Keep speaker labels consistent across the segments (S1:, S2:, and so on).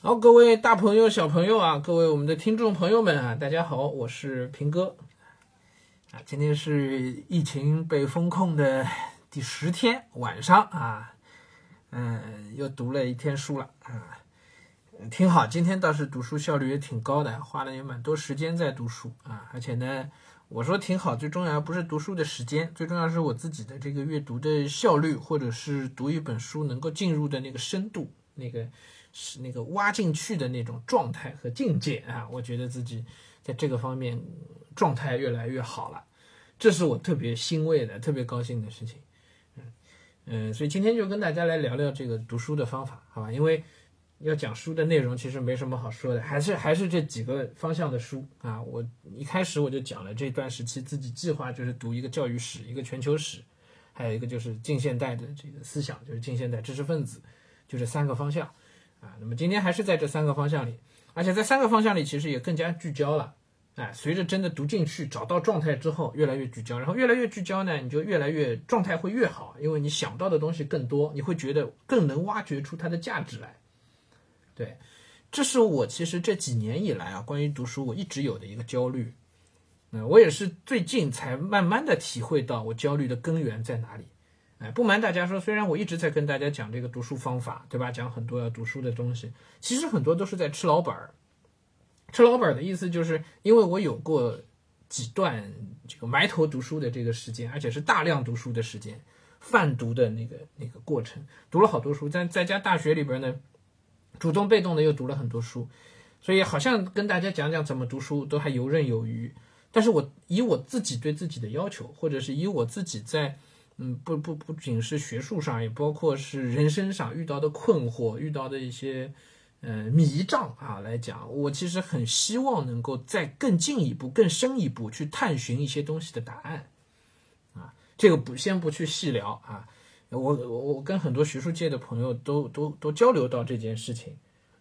S1: 好，各位大朋友、小朋友啊，各位我们的听众朋友们啊，大家好，我是平哥啊。今天是疫情被封控的第十天晚上啊，嗯，又读了一天书了啊，挺好。今天倒是读书效率也挺高的，花了也蛮多时间在读书啊。而且呢，我说挺好，最重要不是读书的时间，最重要是我自己的这个阅读的效率，或者是读一本书能够进入的那个深度，那个。是那个挖进去的那种状态和境界啊，我觉得自己在这个方面状态越来越好了，这是我特别欣慰的、特别高兴的事情。嗯嗯，所以今天就跟大家来聊聊这个读书的方法，好吧？因为要讲书的内容其实没什么好说的，还是还是这几个方向的书啊。我一开始我就讲了，这段时期自己计划就是读一个教育史、一个全球史，还有一个就是近现代的这个思想，就是近现代知识分子，就这三个方向。啊，那么今天还是在这三个方向里，而且在三个方向里其实也更加聚焦了。哎，随着真的读进去，找到状态之后，越来越聚焦，然后越来越聚焦呢，你就越来越状态会越好，因为你想到的东西更多，你会觉得更能挖掘出它的价值来。对，这是我其实这几年以来啊，关于读书我一直有的一个焦虑。嗯，我也是最近才慢慢的体会到我焦虑的根源在哪里。哎，不瞒大家说，虽然我一直在跟大家讲这个读书方法，对吧？讲很多要读书的东西，其实很多都是在吃老本儿。吃老本儿的意思就是，因为我有过几段这个埋头读书的这个时间，而且是大量读书的时间，泛读的那个那个过程，读了好多书，在在家大学里边呢，主动被动的又读了很多书，所以好像跟大家讲讲怎么读书都还游刃有余。但是我以我自己对自己的要求，或者是以我自己在。嗯，不不不仅是学术上，也包括是人生上遇到的困惑，遇到的一些呃迷障啊来讲，我其实很希望能够再更进一步、更深一步去探寻一些东西的答案啊。这个不先不去细聊啊，我我我跟很多学术界的朋友都都都交流到这件事情，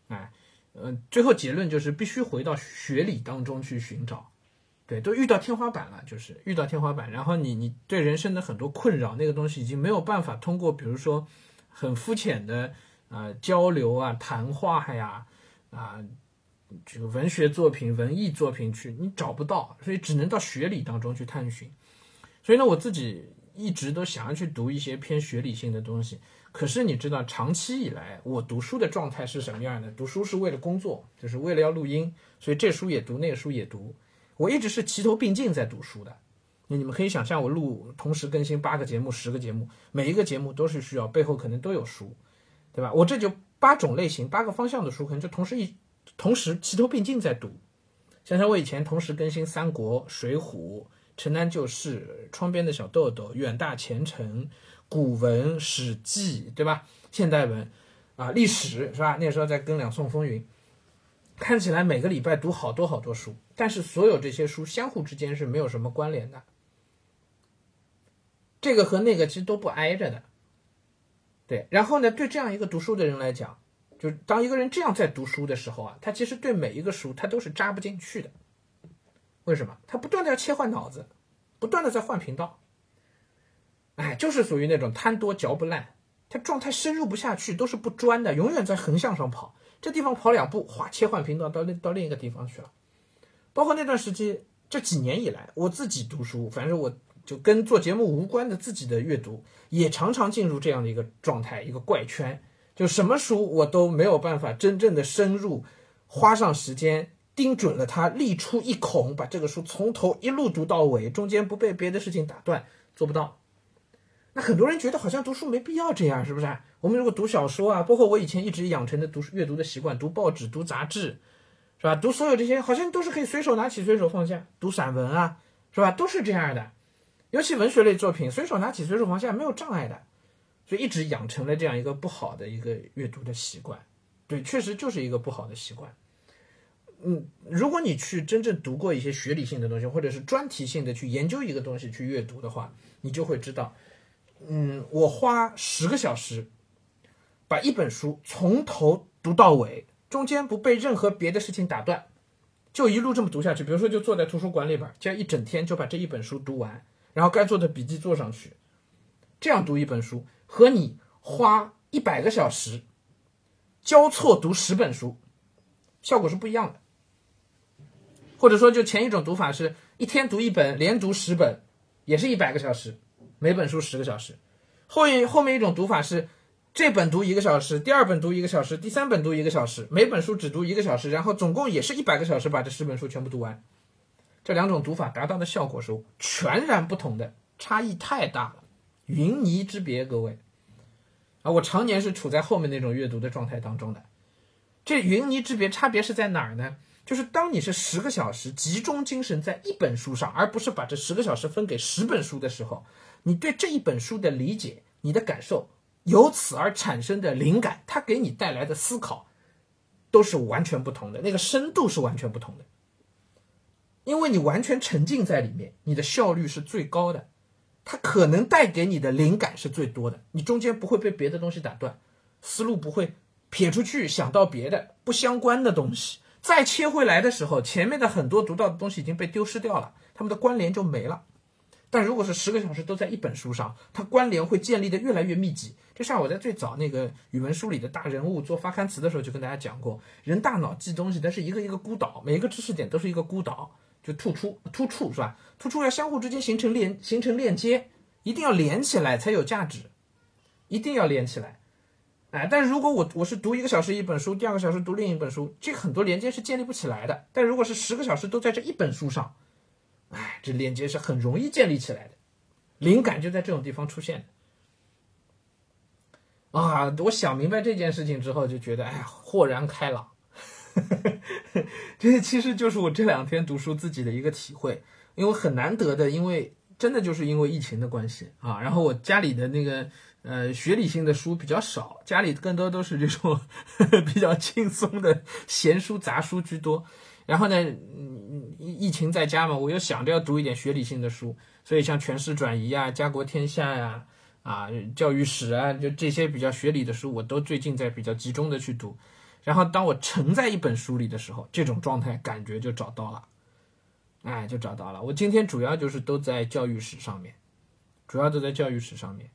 S1: 哎，嗯，最后结论就是必须回到学理当中去寻找。对，都遇到天花板了，就是遇到天花板，然后你你对人生的很多困扰，那个东西已经没有办法通过，比如说很肤浅的啊交流啊谈话呀啊这个文学作品、文艺作品去，你找不到，所以只能到学理当中去探寻。所以呢，我自己一直都想要去读一些偏学理性的东西，可是你知道，长期以来我读书的状态是什么样的？读书是为了工作，就是为了要录音，所以这书也读，那个书也读。我一直是齐头并进在读书的，那你们可以想象，我录同时更新八个节目、十个节目，每一个节目都是需要背后可能都有书，对吧？我这就八种类型、八个方向的书，可能就同时一同时齐头并进在读。想想我以前同时更新《三国》《水浒》《城南旧事》《窗边的小豆豆》《远大前程》古文《史记》，对吧？现代文啊，历史是吧？那时候在跟两宋风云。看起来每个礼拜读好多好多书，但是所有这些书相互之间是没有什么关联的，这个和那个其实都不挨着的。对，然后呢，对这样一个读书的人来讲，就当一个人这样在读书的时候啊，他其实对每一个书他都是扎不进去的。为什么？他不断的要切换脑子，不断的在换频道。哎，就是属于那种贪多嚼不烂，他状态深入不下去，都是不专的，永远在横向上跑。这地方跑两步，哗，切换频道到另到另一个地方去了。包括那段时期，这几年以来，我自己读书，反正我就跟做节目无关的自己的阅读，也常常进入这样的一个状态，一个怪圈，就什么书我都没有办法真正的深入，花上时间盯准了它，立出一孔，把这个书从头一路读到尾，中间不被别的事情打断，做不到。那很多人觉得好像读书没必要这样，是不是？我们如果读小说啊，包括我以前一直养成的读书阅读的习惯，读报纸、读杂志，是吧？读所有这些，好像都是可以随手拿起、随手放下。读散文啊，是吧？都是这样的。尤其文学类作品，随手拿起、随手放下没有障碍的。所以一直养成了这样一个不好的一个阅读的习惯。对，确实就是一个不好的习惯。嗯，如果你去真正读过一些学理性的东西，或者是专题性的去研究一个东西去阅读的话，你就会知道。嗯，我花十个小时把一本书从头读到尾，中间不被任何别的事情打断，就一路这么读下去。比如说，就坐在图书馆里边，这样一整天就把这一本书读完，然后该做的笔记做上去。这样读一本书，和你花一百个小时交错读十本书，效果是不一样的。或者说，就前一种读法是一天读一本，连读十本，也是一百个小时，每本书十个小时。后一后面一种读法是，这本读一个小时，第二本读一个小时，第三本读一个小时，每本书只读一个小时，然后总共也是一百个小时把这十本书全部读完。这两种读法达到的效果是全然不同的，差异太大了，云泥之别，各位。啊，我常年是处在后面那种阅读的状态当中的。这云泥之别差别是在哪儿呢？就是当你是十个小时集中精神在一本书上，而不是把这十个小时分给十本书的时候，你对这一本书的理解、你的感受，由此而产生的灵感，它给你带来的思考，都是完全不同的，那个深度是完全不同的。因为你完全沉浸在里面，你的效率是最高的，它可能带给你的灵感是最多的，你中间不会被别的东西打断，思路不会撇出去想到别的不相关的东西。再切回来的时候，前面的很多读到的东西已经被丢失掉了，他们的关联就没了。但如果是十个小时都在一本书上，它关联会建立的越来越密集。就像我在最早那个语文书里的大人物做发刊词的时候，就跟大家讲过，人大脑记东西，它是一个一个孤岛，每一个知识点都是一个孤岛，就突出突触是吧？突出要相互之间形成链形成链接，一定要连起来才有价值，一定要连起来。哎，但如果我我是读一个小时一本书，第二个小时读另一本书，这很多连接是建立不起来的。但如果是十个小时都在这一本书上，哎，这连接是很容易建立起来的，灵感就在这种地方出现。啊，我想明白这件事情之后，就觉得哎呀，豁然开朗。这其实就是我这两天读书自己的一个体会，因为很难得的，因为真的就是因为疫情的关系啊，然后我家里的那个。呃，学理性的书比较少，家里更多都是这种呵呵比较轻松的闲书杂书居多。然后呢，疫疫情在家嘛，我又想着要读一点学理性的书，所以像《权势转移》啊、《家国天下》呀、啊、教育史啊，就这些比较学理的书，我都最近在比较集中的去读。然后当我沉在一本书里的时候，这种状态感觉就找到了，哎，就找到了。我今天主要就是都在教育史上面，主要都在教育史上面。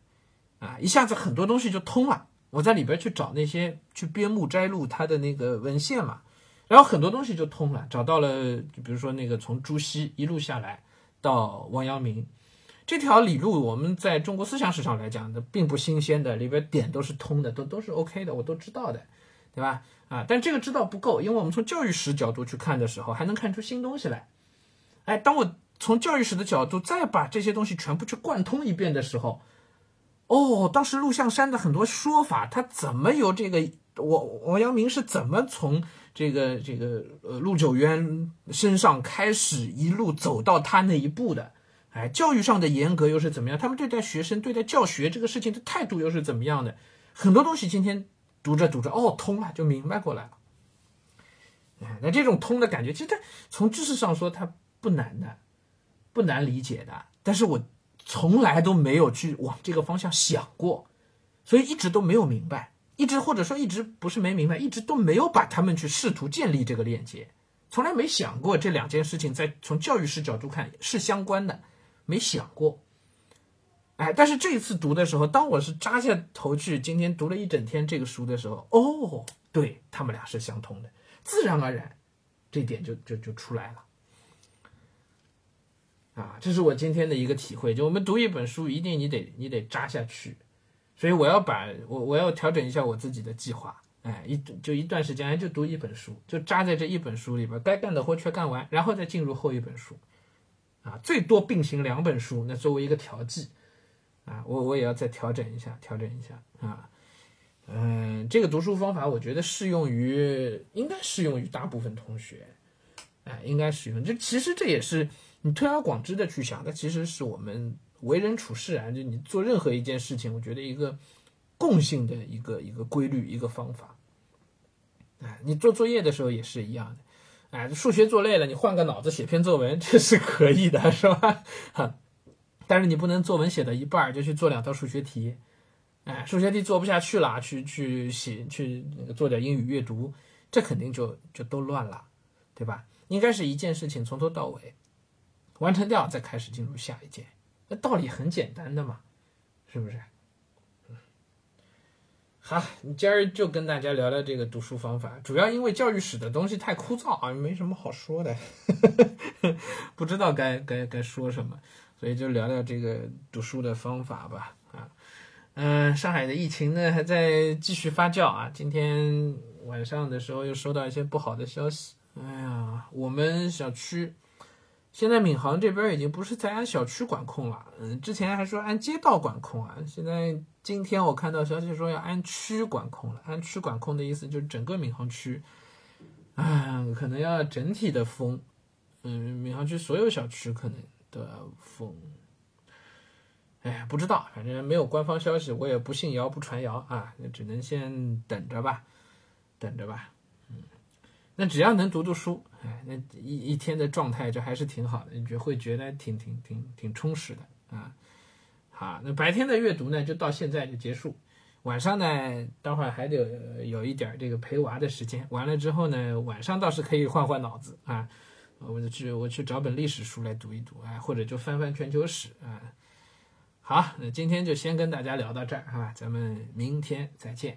S1: 啊，一下子很多东西就通了。我在里边去找那些去编目摘录他的那个文献嘛，然后很多东西就通了。找到了，比如说那个从朱熹一路下来到王阳明这条理路，我们在中国思想史上来讲的并不新鲜的，里边点都是通的，都都是 OK 的，我都知道的，对吧？啊，但这个知道不够，因为我们从教育史角度去看的时候，还能看出新东西来。哎，当我从教育史的角度再把这些东西全部去贯通一遍的时候。哦，当时陆象山的很多说法，他怎么由这个我王阳明是怎么从这个这个呃陆九渊身上开始一路走到他那一步的？哎，教育上的严格又是怎么样？他们对待学生、对待教学这个事情的态度又是怎么样的？很多东西今天读着读着，哦，通了，就明白过来了。哎，那这种通的感觉，其实他从知识上说，它不难的，不难理解的。但是我。从来都没有去往这个方向想过，所以一直都没有明白，一直或者说一直不是没明白，一直都没有把他们去试图建立这个链接，从来没想过这两件事情在从教育史角度看是相关的，没想过。哎，但是这一次读的时候，当我是扎下头去今天读了一整天这个书的时候，哦，对他们俩是相通的，自然而然，这点就就就出来了。啊，这是我今天的一个体会。就我们读一本书，一定你得你得扎下去，所以我要把我我要调整一下我自己的计划。哎，一就一段时间就读一本书，就扎在这一本书里边，该干的活全干完，然后再进入后一本书。啊，最多并行两本书，那作为一个调剂。啊，我我也要再调整一下，调整一下啊。嗯，这个读书方法我觉得适用于，应该适用于大部分同学。哎，应该适用。这其实这也是。你推而广之的去想，那其实是我们为人处事啊，就你做任何一件事情，我觉得一个共性的一个一个规律，一个方法。哎，你做作业的时候也是一样的，哎，数学做累了，你换个脑子写篇作文，这是可以的，是吧？哈，但是你不能作文写到一半就去做两道数学题，哎，数学题做不下去了，去去写去做点英语阅读，这肯定就就都乱了，对吧？应该是一件事情从头到尾。完成掉，再开始进入下一件，那道理很简单的嘛，是不是？好，今儿就跟大家聊聊这个读书方法，主要因为教育史的东西太枯燥啊，没什么好说的，不知道该该该说什么，所以就聊聊这个读书的方法吧。啊，嗯，上海的疫情呢还在继续发酵啊，今天晚上的时候又收到一些不好的消息。哎呀，我们小区。现在闵行这边已经不是在按小区管控了，嗯，之前还说按街道管控啊，现在今天我看到消息说要按区管控了。按区管控的意思就是整个闵行区，啊，可能要整体的封，嗯，闵行区所有小区可能都要封。哎，不知道，反正没有官方消息，我也不信谣不传谣啊，那只能先等着吧，等着吧。那只要能读读书，哎，那一一天的状态就还是挺好的，你就会觉得挺挺挺挺充实的啊。好，那白天的阅读呢，就到现在就结束。晚上呢，待会儿还得有一点这个陪娃的时间。完了之后呢，晚上倒是可以换换脑子啊，我就去我去找本历史书来读一读啊，或者就翻翻全球史啊。好，那今天就先跟大家聊到这儿啊，咱们明天再见。